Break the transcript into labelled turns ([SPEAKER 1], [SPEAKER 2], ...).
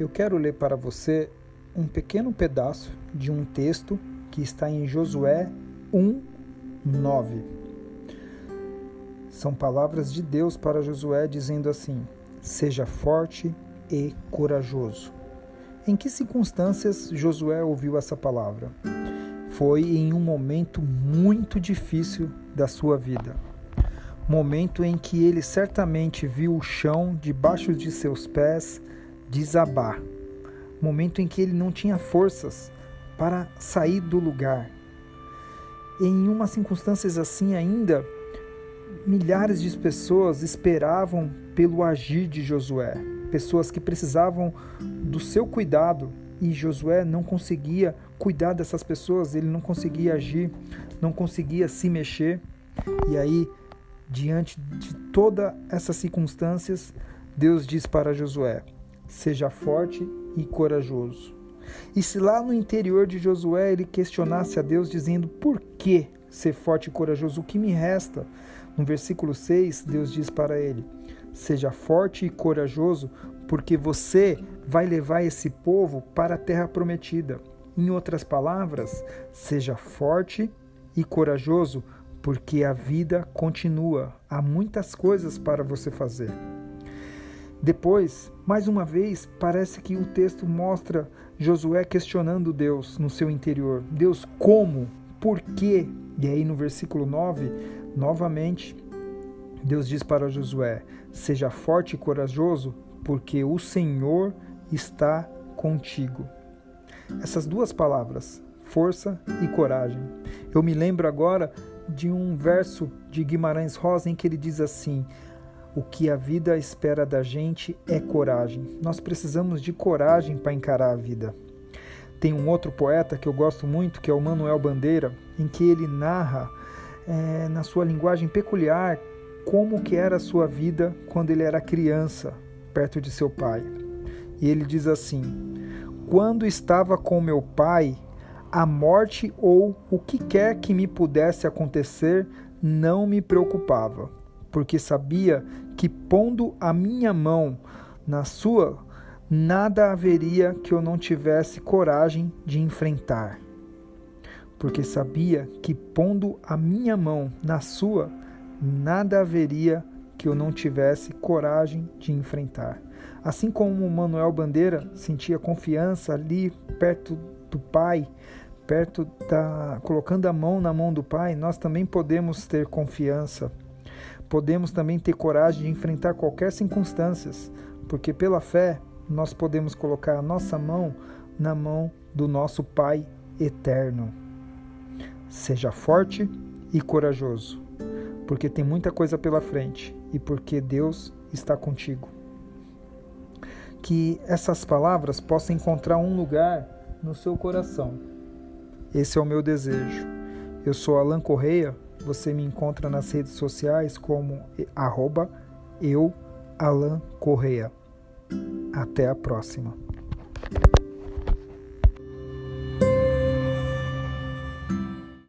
[SPEAKER 1] Eu quero ler para você um pequeno pedaço de um texto que está em Josué 1, 9. São palavras de Deus para Josué dizendo assim: Seja forte e corajoso. Em que circunstâncias Josué ouviu essa palavra? Foi em um momento muito difícil da sua vida. Momento em que ele certamente viu o chão debaixo de seus pés desabar. Momento em que ele não tinha forças para sair do lugar. Em uma circunstâncias assim ainda, milhares de pessoas esperavam pelo agir de Josué, pessoas que precisavam do seu cuidado e Josué não conseguia cuidar dessas pessoas, ele não conseguia agir, não conseguia se mexer. E aí, diante de todas essas circunstâncias, Deus diz para Josué: seja forte e corajoso. E se lá no interior de Josué ele questionasse a Deus, dizendo: Por que ser forte e corajoso? O que me resta? No versículo 6, Deus diz para ele: Seja forte e corajoso, porque você vai levar esse povo para a terra prometida. Em outras palavras, seja forte e corajoso, porque a vida continua. Há muitas coisas para você fazer. Depois, mais uma vez, parece que o texto mostra Josué questionando Deus no seu interior. Deus, como? Por quê? E aí no versículo 9, novamente, Deus diz para Josué: Seja forte e corajoso, porque o Senhor está contigo. Essas duas palavras, força e coragem. Eu me lembro agora de um verso de Guimarães Rosa em que ele diz assim: o que a vida espera da gente é coragem. Nós precisamos de coragem para encarar a vida. Tem um outro poeta que eu gosto muito, que é o Manuel Bandeira, em que ele narra é, na sua linguagem peculiar como que era a sua vida quando ele era criança, perto de seu pai. E ele diz assim: Quando estava com meu pai, a morte ou o que quer que me pudesse acontecer não me preocupava porque sabia que pondo a minha mão na sua, nada haveria que eu não tivesse coragem de enfrentar. Porque sabia que pondo a minha mão na sua, nada haveria que eu não tivesse coragem de enfrentar. Assim como Manuel Bandeira sentia confiança ali perto do Pai, perto da colocando a mão na mão do Pai, nós também podemos ter confiança podemos também ter coragem de enfrentar qualquer circunstância, porque pela fé nós podemos colocar a nossa mão na mão do nosso Pai eterno. Seja forte e corajoso, porque tem muita coisa pela frente e porque Deus está contigo. Que essas palavras possam encontrar um lugar no seu coração. Esse é o meu desejo. Eu sou Alan Correia você me encontra nas redes sociais como arroba eu, Alan. Até a próxima.